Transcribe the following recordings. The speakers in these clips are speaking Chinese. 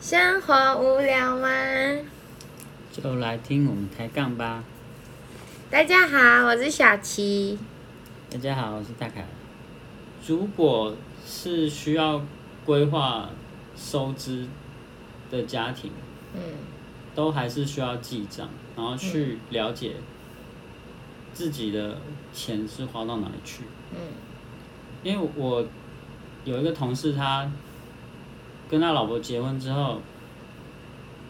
生活无聊吗？就来听我们抬杠吧。大家好，我是小琪。大家好，我是大凯。如果是需要规划收支的家庭，嗯都还是需要记账，然后去了解自己的钱是花到哪里去。嗯因为我有一个同事，他跟他老婆结婚之后，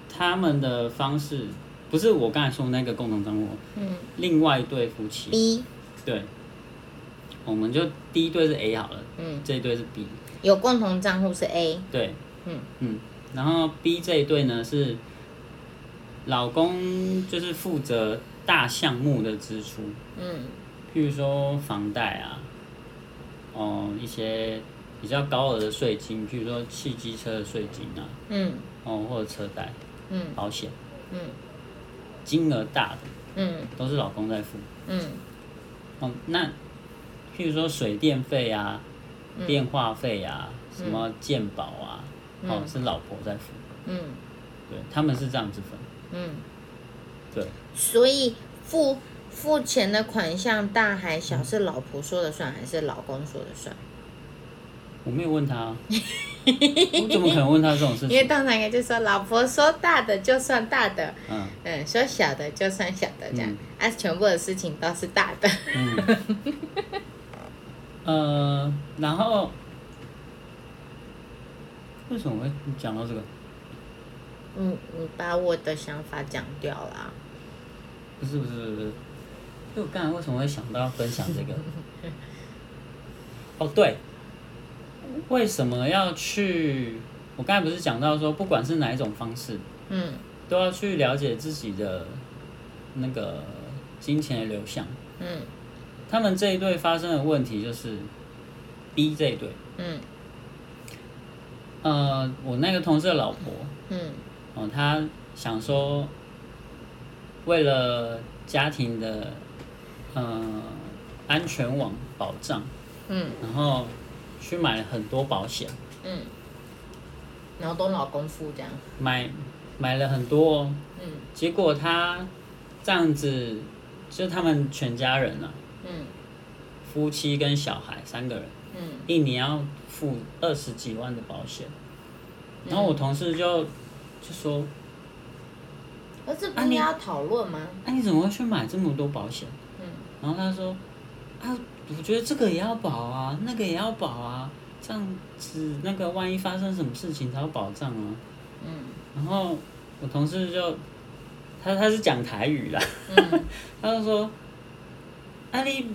他们的方式不是我刚才说的那个共同账户，嗯另外一对夫妻，，B，对，我们就第一对是 A 好了，嗯，这一对是 B，有共同账户是 A，对，嗯。嗯，然后 B 这一对呢是老公就是负责大项目的支出，嗯譬如说房贷啊，哦、一些比较高额的税金，譬如说汽机车的税金啊，嗯。哦，或者车贷、嗯。保险，嗯。金额大的嗯。都是老公在付。嗯。哦，那譬如说水电费啊、嗯。电话费啊、什么健保啊，哦，嗯。是老婆在付，嗯。对，他们是这样子分，嗯，对，所以付付钱的款项大还小是老婆说了算还是老公说了算？我没有问他、啊，我怎么可能问他这种事情因为情？通常应该就说老婆说大的就算大的，嗯嗯，说小的就算小的这样，嗯啊，全部的事情都是大的。嗯，呃，然后为什么会讲到这个？嗯，你把我的想法讲掉了啊。不是不是不是，不是就我刚才为什么会想到要分享这个？哦，对，为什么要去？我刚才不是讲到说，不管是哪一种方式，嗯。都要去了解自己的那个金钱的流向。嗯。他们这一对发生的问题就是 B 这一对，嗯。呃，我那个同事的老婆，嗯。哦，她想说，为了家庭的呃安全网保障，嗯。然后去买了很多保险，嗯，然后都老公付这样。买买了很多哦，嗯。结果他这样子，就他们全家人啊，嗯。夫妻跟小孩三个人，嗯。一年要付二十几万的保险，然后我同事就就说，而这不啊你应该要讨论吗？哎、你怎么会去买这么多保险？嗯。然后他说，啊，我觉得这个也要保啊，那个也要保啊，这样子那个万一发生什么事情才有保障啊。嗯然后我同事就，他他是讲台语啦，嗯 他就说，啊你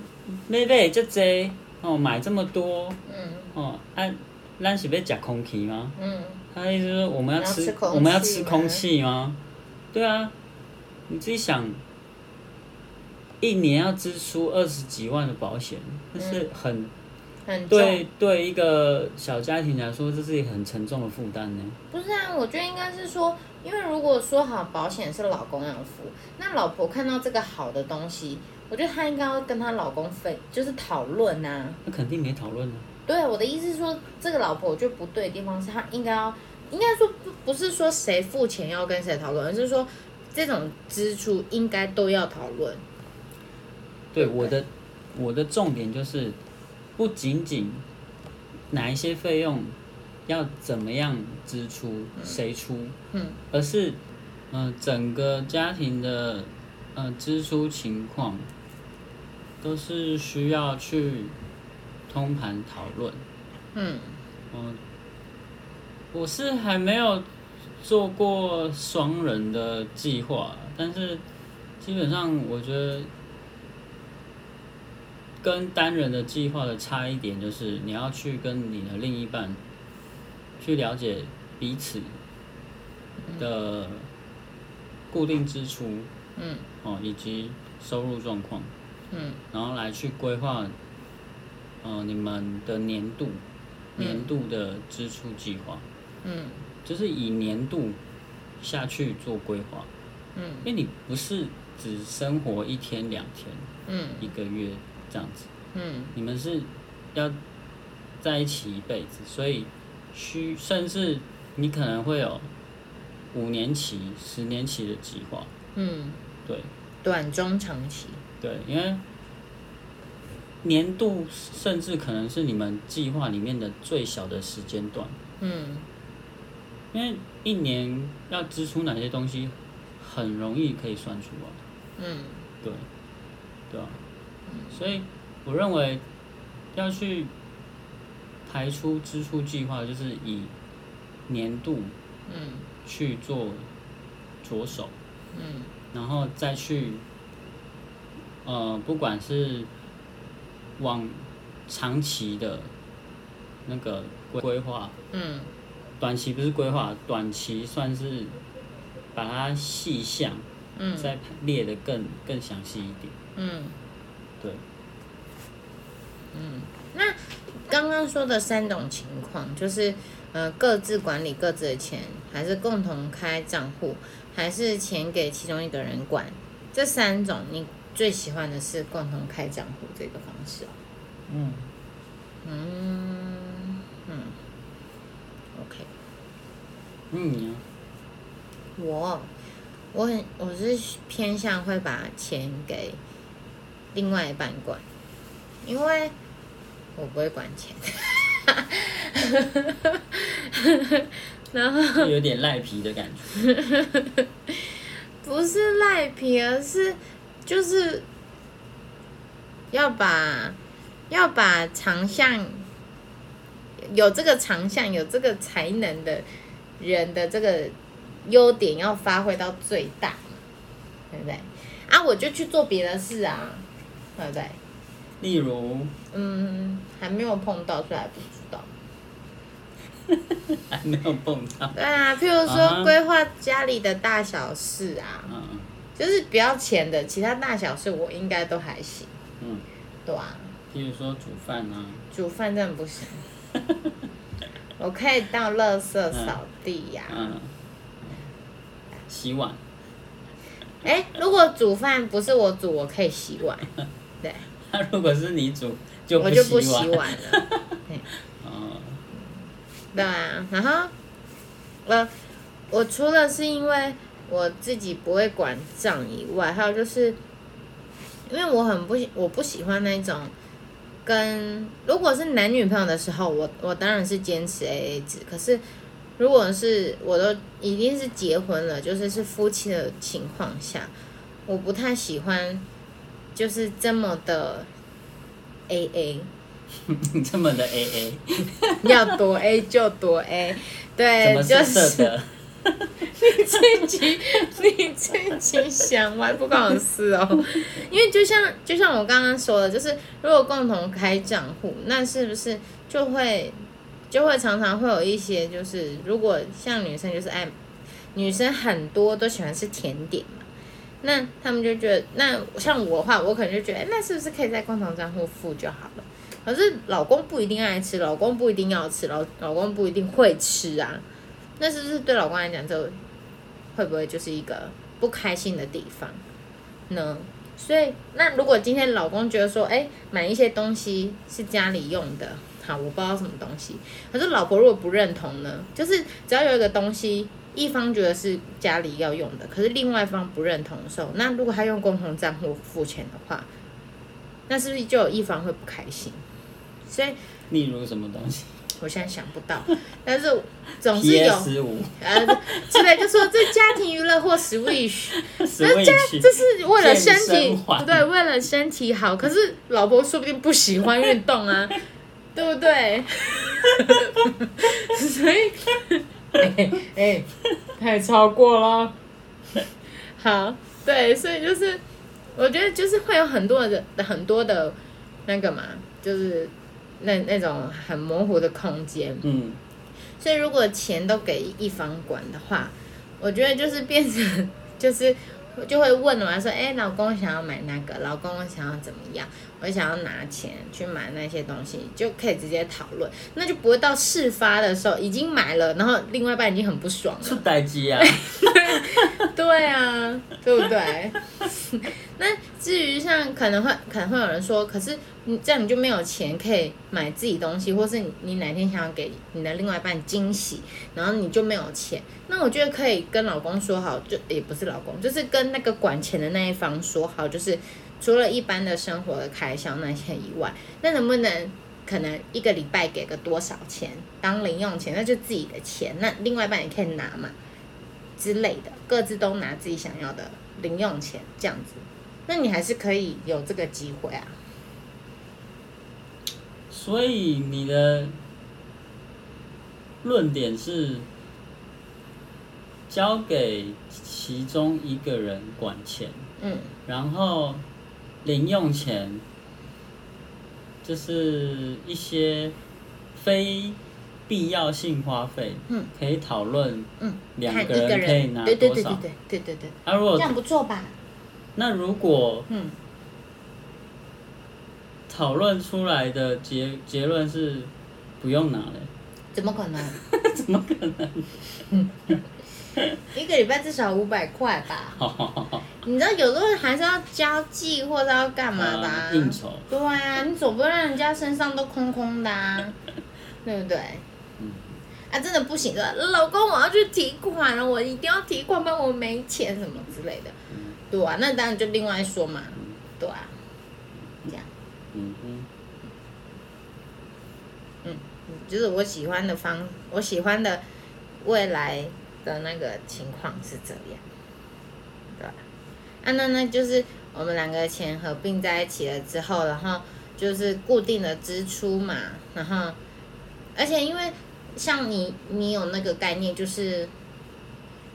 买买这济哦，买这么多嗯哦，啊，咱是要吃空气吗？嗯他的意思是说我们要吃要吃我们要吃空气吗？对啊，你自己想，一年要支出二十几万的保险，那是很、很重。对对一个小家庭来说，这是一个很沉重的负担呢。不是啊，我觉得应该是说，因为如果说好保险是老公要付，那老婆看到这个好的东西，我觉得她应该要跟她老公分，就是讨论呐。那肯定没讨论呢。对，我的意思是说，这个老婆我觉得不对的地方是，她应该要，应该说不不是说谁付钱要跟谁讨论，而是说这种支出应该都要讨论。对我的我的重点就是，不仅仅哪一些费用要怎么样支出，谁出，嗯而是嗯、呃整个家庭的呃支出情况都是需要去通盘讨论。嗯嗯、我是还没有做过双人的计划，但是基本上我觉得跟单人的计划的差一点就是，你要去跟你的另一半去了解彼此的固定支出嗯。哦，以及收入状况，嗯。然后来去规划呃你们的年度嗯。年度的支出计划，嗯。就是以年度下去做规划，嗯。因为你不是只生活一天两天嗯。一个月这样子，嗯。你们是要在一起一辈子，所以需甚至你可能会有五年期、十年期的计划。嗯，对。短中长期，对，因为年度甚至可能是你们计划里面的最小的时间段，嗯。因为一年要支出哪些东西，很容易可以算出来。嗯。对，对啊，所以我认为要去排出支出计划，就是以年度嗯去做着手，嗯然后再去，呃，不管是往长期的那个规规划，嗯短期不是规划，短期算是把它细项嗯再列的更更详细一点。嗯。对，嗯，那刚刚说的三种情况，就是呃各自管理各自的钱，还是共同开账户，还是钱给其中一个人管，这三种你最喜欢的是共同开账户这个方式哦。嗯，嗯嗯，OK，嗯，你呢我我很我是偏向会把钱给另外一半管，因为我不会管钱。然后有点赖皮的感觉。不是赖皮，而是就是要把要把长项有这个长项有这个才能的人的这个优点要发挥到最大，对不对？啊，我就去做别的事啊，对？例如，嗯，还没有碰到，所以还不知道。还没有碰到。对啊，譬如啊。说规划家里的大小事啊，嗯。就是比较钱的，其他大小事我应该都还行，嗯，对啊。譬如说煮饭啊，煮饭真的不行，我可以到垃圾、扫地呀、嗯，洗碗，哎、如果煮饭不是我煮，我可以洗碗，对，那如果是你煮，就我就不洗洗碗了。哦。对啊，然后我我除了是因为我自己不会管账以外，还有就是因为我很不喜我不喜欢那种跟如果是男女朋友的时候，我我当然是坚持 A A 制，可是如果是我都已经是结婚了，就是是夫妻的情况下，我不太喜欢就是这么的 A A。这么的 A A，要多 A 就多 A，对，么就是？你自己你自己想，我还不关我事哦。因为就像就像我刚刚说的，就是如果共同开账户，那是不是就会就会常常会有一些，就是如果像女生就是爱女生很多都喜欢吃甜点嘛，那他们就觉得，那像我的话，我可能就觉得，那是不是可以在共同账户付就好了？可是老公不一定爱吃，老公不一定要吃，老老公不一定会吃啊。那是不是对老公来讲，就会不会就是一个不开心的地方呢？所以，那如果今天老公觉得说，哎，买一些东西是家里用的，好，我不知道什么东西，可是老婆如果不认同呢？就是只要有一个东西，一方觉得是家里要用的，可是另外一方不认同的时候，那如果他用共同账户付钱的话，那是不是就有一方会不开心？所以例如什么东西我现在想不到，但是总是有之类，就说这家庭娱乐或 Switch，Switch，这是为了身体对，为了身体好。可是老婆说不定不喜欢运动啊，对不对？所以，哎、哎太超过了。好，对，所以就是我觉得就是会有很多的很多的那个嘛，就是那那种很模糊的空间。嗯，所以如果钱都给一方管的话，我觉得就是变成就是就会问我说，哎、老公想要买那个，老公我想要怎么样，我想要拿钱去买那些东西，就可以直接讨论，那就不会到事发的时候已经买了，然后另外一半已经很不爽了。出代机啊，对啊，对不对？那至于像可能会可能会有人说，可是你这样你就没有钱可以买自己东西，或是你你哪天想要给你的另外一半惊喜，然后你就没有钱。那我觉得可以跟老公说好，就也不是老公，就是跟那个管钱的那一方说好，就是除了一般的生活的开销那些以外，那能不能可能一个礼拜给个多少钱当零用钱，那就自己的钱，那另外一半也可以拿嘛之类的，各自都拿自己想要的零用钱这样子。那你还是可以有这个机会啊。所以你的论点是交给其中一个人管钱，嗯，然后零用钱就是一些非必要性花费，嗯，可以讨论，嗯，两个人可以拿对对多少？对对对对对对，啊，如果这样不错吧？那如果嗯，讨论出来的结结论是不用拿的，怎么可能？怎么可能？一个礼拜至少五百块吧？你知道有时候还是要交际或者要干嘛的、啊呃应酬，对啊，你总不能让人家身上都空空的啊，对不对？嗯啊，真的不行的，老公，我要去提款了，我一定要提款，不然我没钱什么之类的，嗯对啊，那当然就另外说嘛，对啊，这样，嗯嗯，嗯，就是我喜欢的方，我喜欢的未来的那个情况是这样，对吧？啊，那那就是我们两个钱合并在一起了之后，然后就是固定的支出嘛，然后而且因为像你，你有那个概念，就是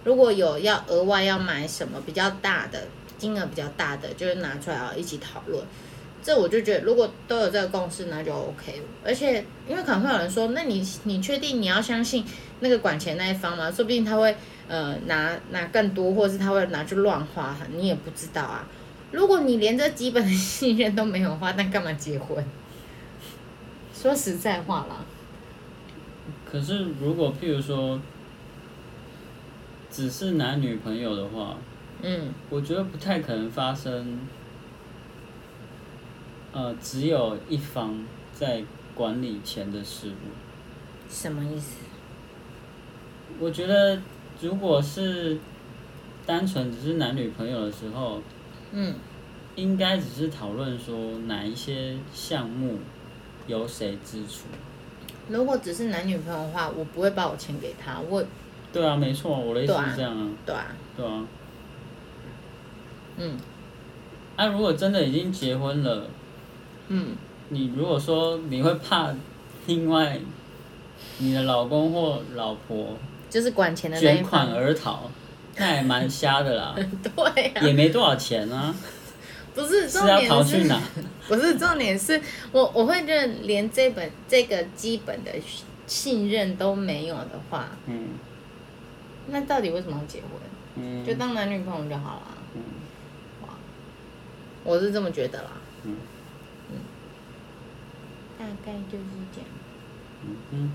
如果有要额外要买什么比较大的金额比较大的，就是拿出来啊一起讨论。这我就觉得，如果都有这个共识，那就 OK。而且，因为可能会有人说，那你你确定你要相信那个管钱那一方吗？说不定他会呃拿拿更多，或是他会拿去乱花，你也不知道啊。如果你连这基本的信任都没有的话，那干嘛结婚？说实在话啦，可是如果譬如说只是男女朋友的话，嗯，我觉得不太可能发生，呃，只有一方在管理钱的事务。什么意思？我觉得如果是单纯只是男女朋友的时候，嗯，应该只是讨论说哪一些项目由谁支出。如果只是男女朋友的话，我不会把我钱给他，我对啊，没错，我的意思是这样啊，对啊，对啊。嗯啊，如果真的已经结婚了，嗯，你如果说你会怕另外你的老公或老婆就是管钱的卷款，而逃，那也蛮瞎的啦，对啊，也没多少钱啊，不是是要重点逃去哪？不是重点是我我会觉得连这本这个基本的信任都没有的话，嗯那到底为什么要结婚？嗯，就当男女朋友就好了。嗯我是这么觉得啦。嗯大概就是这样，嗯嗯，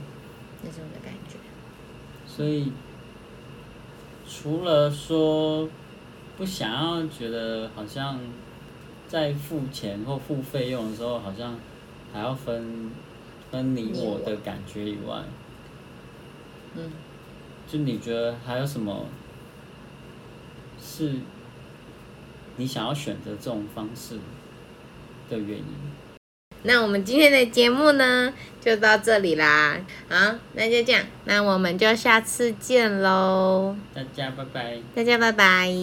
这是我的感觉。所以除了说不想要觉得好像在付钱或付费用的时候，好像还要分分你我的感觉以外，嗯，就你觉得还有什么是你想要选择这种方式的原因？那我们今天的节目呢，就到这里啦。好，那就这样，那我们就下次见喽，大家拜拜。大家拜拜。